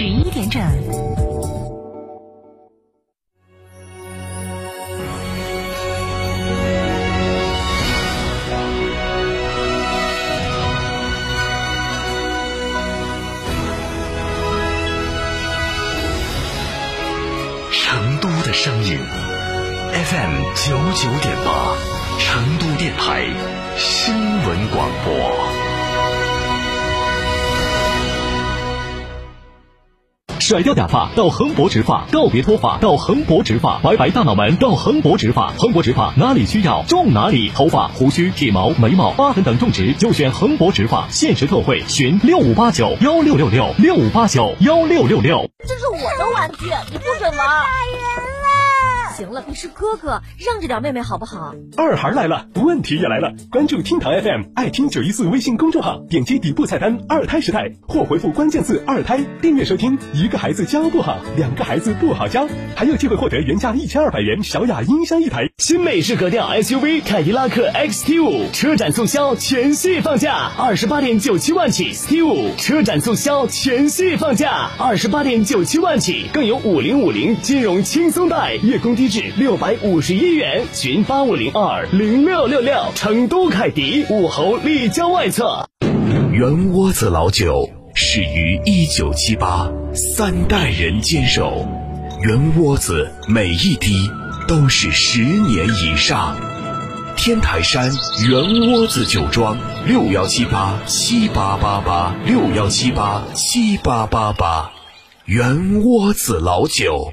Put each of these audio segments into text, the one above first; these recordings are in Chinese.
十一点整。成都的声音，FM 九九点八，成都电台新闻广播。甩掉假发到恒博植发，告别脱发到恒博植发，白白大脑门到恒博植发。恒博植发哪里需要种哪里，头发、胡须、体毛、眉毛、疤痕等种植就选恒博植发。限时特惠，询六五八九幺六六六六五八九幺六六六。这是我的玩具，你不准玩。行了，你是哥哥，让着点妹妹好不好？二孩来了，问题也来了。关注厅堂 FM 爱听九一四微信公众号，点击底部菜单“二胎时代”或回复关键字“二胎”，订阅收听。一个孩子教不好，两个孩子不好教，还有机会获得原价一千二百元小雅音箱一台。新美式格调 SUV 凯迪拉克 XT 五车展促销，全系放价二十八点九七万起，XT 五车展促销，全系放价二十八点九七万起，更有五零五零金融轻松贷，月供低至六百五十一元，群八五零二零六六六。成都凯迪武侯立交外侧，圆窝子老酒始于一九七八，三代人坚守，圆窝子每一滴都是十年以上。天台山圆窝子酒庄六幺七八七八八八六幺七八七八八八，圆窝子老酒。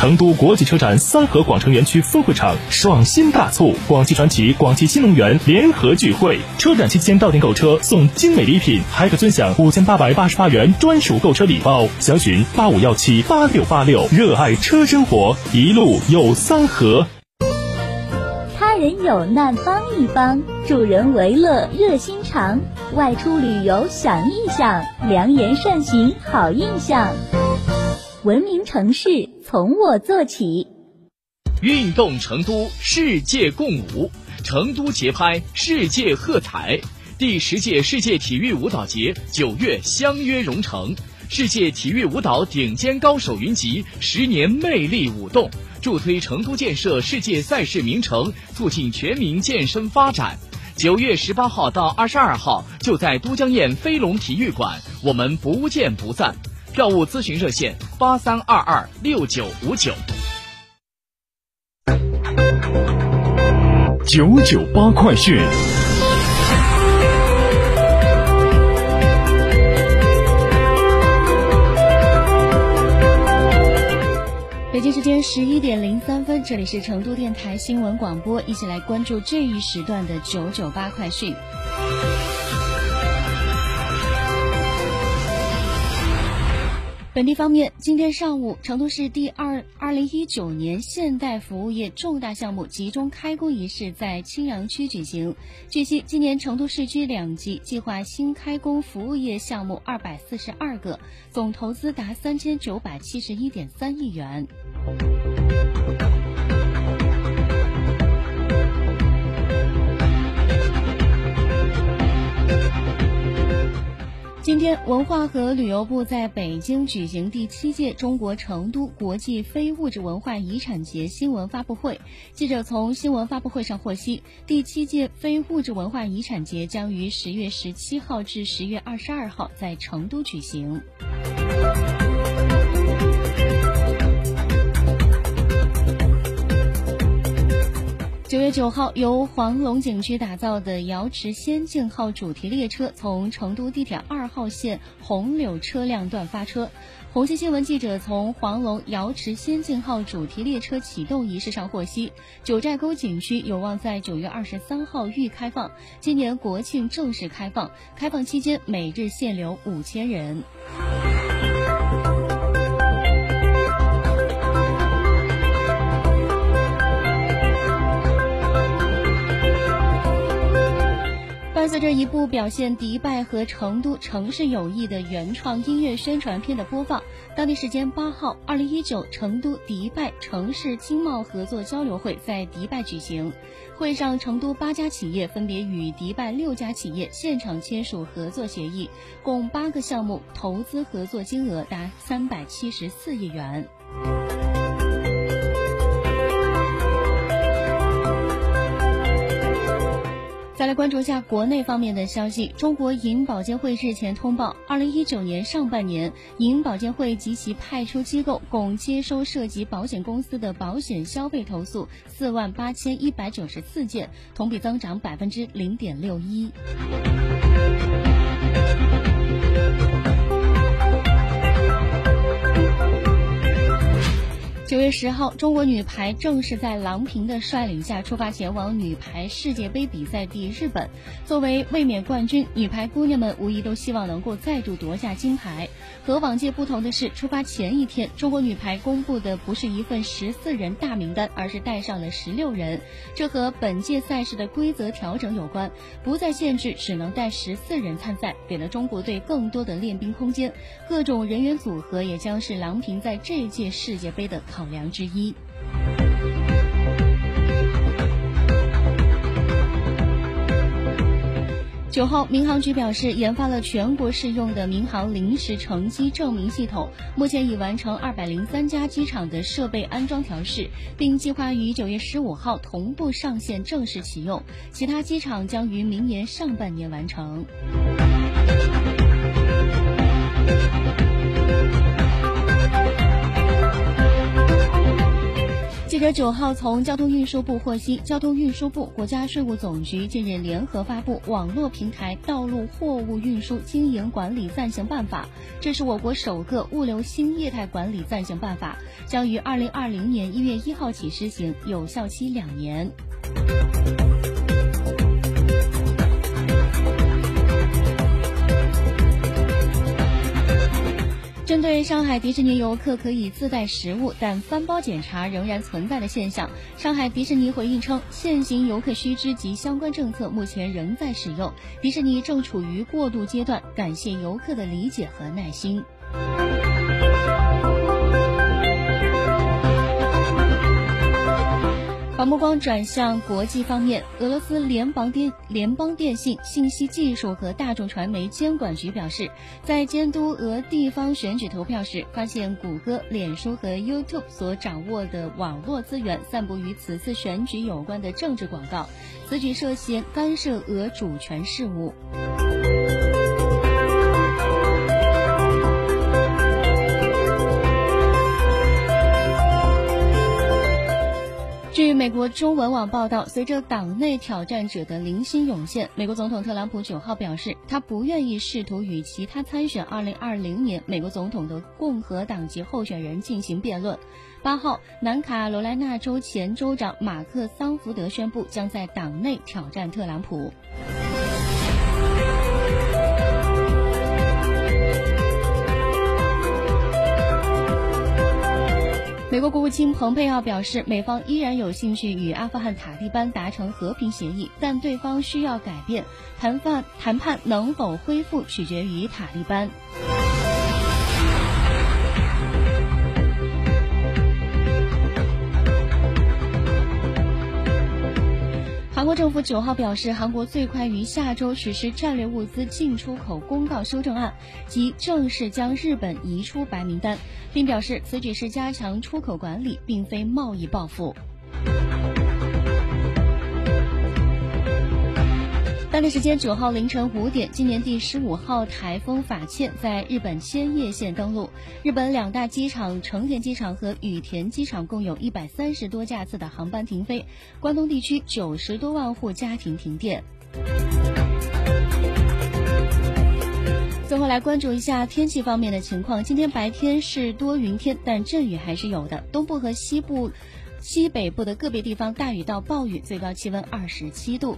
成都国际车展三河广城园区分会场爽新大促，广汽传祺、广汽新能源联合聚会。车展期间到店购车送精美礼品，还可尊享五千八百八十八元专属购车礼包。详询八五幺七八六八六。热爱车生活，一路有三河。他人有难帮一帮，助人为乐热心肠。外出旅游想一想，良言善行好印象。文明城市从我做起，运动成都，世界共舞，成都节拍，世界喝彩。第十届世界体育舞蹈节九月相约蓉城，世界体育舞蹈顶尖高手云集，十年魅力舞动，助推成都建设世界赛事名城，促进全民健身发展。九月十八号到二十二号，就在都江堰飞龙体育馆，我们不见不散。票务咨询热线：八三二二六九五九。九九八快讯。北京时间十一点零三分，这里是成都电台新闻广播，一起来关注这一时段的九九八快讯。本地方面，今天上午，成都市第二二零一九年现代服务业重大项目集中开工仪式在青羊区举行。据悉，今年成都市区两级计划新开工服务业项目二百四十二个，总投资达三千九百七十一点三亿元。今天，文化和旅游部在北京举行第七届中国成都国际非物质文化遗产节新闻发布会。记者从新闻发布会上获悉，第七届非物质文化遗产节将于十月十七号至十月二十二号在成都举行。九月九号，由黄龙景区打造的瑶池仙境号主题列车从成都地铁二号线红柳车辆段发车。红星新闻记者从黄龙瑶池仙境号主题列车启动仪式上获悉，九寨沟景区有望在九月二十三号预开放，今年国庆正式开放。开放期间每日限流五千人。随着一部表现迪拜和成都城市友谊的原创音乐宣传片的播放，当地时间八号，二零一九成都迪拜城市经贸合作交流会在迪拜举行。会上，成都八家企业分别与迪拜六家企业现场签署合作协议，共八个项目，投资合作金额达三百七十四亿元。再来关注一下国内方面的消息。中国银保监会日前通报，二零一九年上半年，银保监会及其派出机构共接收涉及保险公司的保险消费投诉四万八千一百九十四件，同比增长百分之零点六一。九月十号，中国女排正式在郎平的率领下出发前往女排世界杯比赛地日本。作为卫冕冠军，女排姑娘们无疑都希望能够再度夺下金牌。和往届不同的是，出发前一天，中国女排公布的不是一份十四人大名单，而是带上了十六人。这和本届赛事的规则调整有关，不再限制只能带十四人参赛，给了中国队更多的练兵空间。各种人员组合也将是郎平在这届世界杯的考。量之一。九号，民航局表示，研发了全国适用的民航临时乘机证明系统，目前已完成二百零三家机场的设备安装调试，并计划于九月十五号同步上线正式启用，其他机场将于明年上半年完成。者九号从交通运输部获悉，交通运输部、国家税务总局近日联合发布《网络平台道路货物运输经营管理暂行办法》，这是我国首个物流新业态管理暂行办法，将于二零二零年一月一号起施行，有效期两年。对上海迪士尼游客可以自带食物，但翻包检查仍然存在的现象，上海迪士尼回应称，现行游客须知及相关政策目前仍在使用，迪士尼正处于过渡阶段，感谢游客的理解和耐心。把目光转向国际方面，俄罗斯联邦电联邦电信、信息技术和大众传媒监管局表示，在监督俄地方选举投票时，发现谷歌、脸书和 YouTube 所掌握的网络资源散布与此次选举有关的政治广告，此举涉嫌干涉俄主权事务。据美国中文网报道，随着党内挑战者的零星涌现，美国总统特朗普九号表示，他不愿意试图与其他参选二零二零年美国总统的共和党籍候选人进行辩论。八号，南卡罗来纳州前州长马克桑福德宣布将在党内挑战特朗普。美国国务卿蓬佩奥表示，美方依然有兴趣与阿富汗塔利班达成和平协议，但对方需要改变。谈判谈判能否恢复，取决于塔利班。韩国政府九号表示，韩国最快于下周实施战略物资进出口公告修正案，即正式将日本移出白名单，并表示此举是加强出口管理，并非贸易报复。当地时间九号凌晨五点，今年第十五号台风法茜在日本千叶县登陆。日本两大机场成田机场和羽田机场共有一百三十多架次的航班停飞，关东地区九十多万户家庭停电。最后来关注一下天气方面的情况，今天白天是多云天，但阵雨还是有的。东部和西部、西北部的个别地方大雨到暴雨，最高气温二十七度。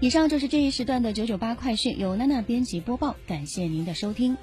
以上就是这一时段的九九八快讯，由娜娜编辑播报，感谢您的收听。